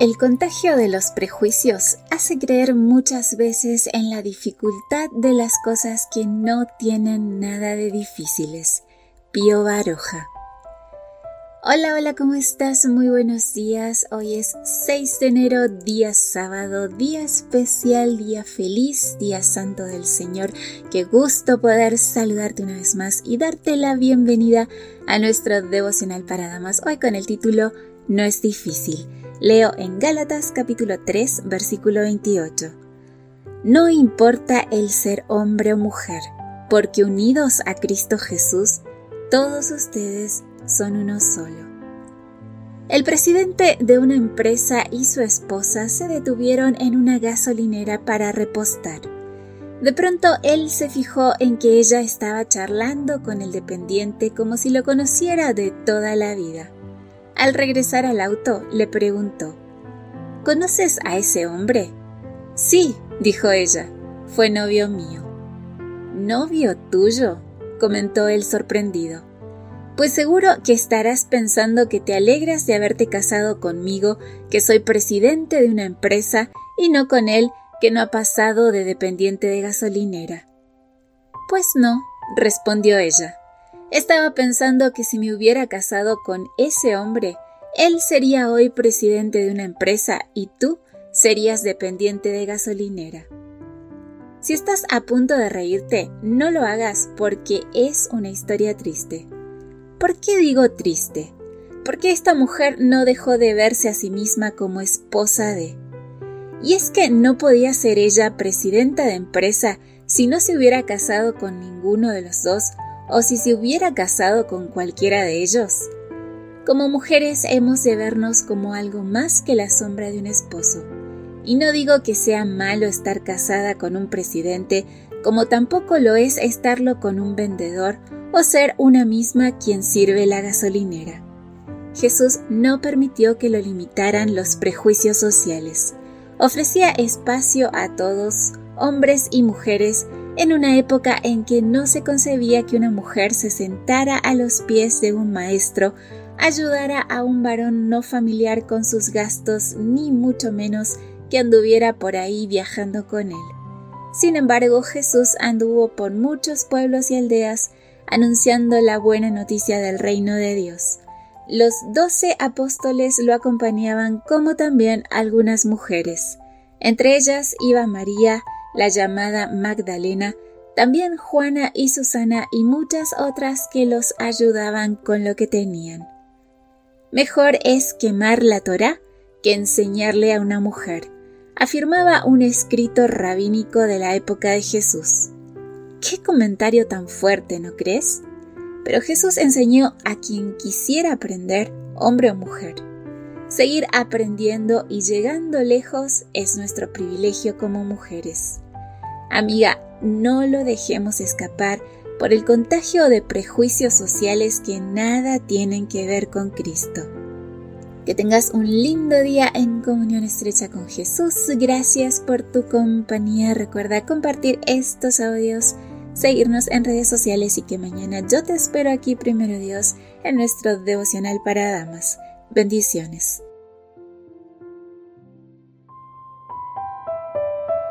El contagio de los prejuicios hace creer muchas veces en la dificultad de las cosas que no tienen nada de difíciles. Pío Baroja. Hola, hola, ¿cómo estás? Muy buenos días. Hoy es 6 de enero, día sábado, día especial, día feliz, día santo del Señor. Qué gusto poder saludarte una vez más y darte la bienvenida a nuestro devocional para damas. Hoy con el título No es difícil. Leo en Gálatas capítulo 3 versículo 28. No importa el ser hombre o mujer, porque unidos a Cristo Jesús, todos ustedes son uno solo. El presidente de una empresa y su esposa se detuvieron en una gasolinera para repostar. De pronto él se fijó en que ella estaba charlando con el dependiente como si lo conociera de toda la vida. Al regresar al auto, le preguntó, ¿Conoces a ese hombre? Sí, dijo ella, fue novio mío. ¿Novio tuyo? comentó él sorprendido. Pues seguro que estarás pensando que te alegras de haberte casado conmigo, que soy presidente de una empresa, y no con él, que no ha pasado de dependiente de gasolinera. Pues no, respondió ella. Estaba pensando que si me hubiera casado con ese hombre, él sería hoy presidente de una empresa y tú serías dependiente de gasolinera. Si estás a punto de reírte, no lo hagas porque es una historia triste. ¿Por qué digo triste? Porque esta mujer no dejó de verse a sí misma como esposa de. Y es que no podía ser ella presidenta de empresa si no se hubiera casado con ninguno de los dos o si se hubiera casado con cualquiera de ellos. Como mujeres hemos de vernos como algo más que la sombra de un esposo. Y no digo que sea malo estar casada con un presidente, como tampoco lo es estarlo con un vendedor o ser una misma quien sirve la gasolinera. Jesús no permitió que lo limitaran los prejuicios sociales. Ofrecía espacio a todos, hombres y mujeres, en una época en que no se concebía que una mujer se sentara a los pies de un maestro, ayudara a un varón no familiar con sus gastos, ni mucho menos que anduviera por ahí viajando con él. Sin embargo, Jesús anduvo por muchos pueblos y aldeas anunciando la buena noticia del reino de Dios. Los doce apóstoles lo acompañaban como también algunas mujeres. Entre ellas iba María, la llamada Magdalena, también Juana y Susana y muchas otras que los ayudaban con lo que tenían. Mejor es quemar la Torá que enseñarle a una mujer, afirmaba un escrito rabínico de la época de Jesús. Qué comentario tan fuerte, ¿no crees? Pero Jesús enseñó a quien quisiera aprender, hombre o mujer. Seguir aprendiendo y llegando lejos es nuestro privilegio como mujeres. Amiga, no lo dejemos escapar por el contagio de prejuicios sociales que nada tienen que ver con Cristo. Que tengas un lindo día en comunión estrecha con Jesús. Gracias por tu compañía. Recuerda compartir estos audios, seguirnos en redes sociales y que mañana yo te espero aquí, primero Dios, en nuestro devocional para damas. Bendiciones.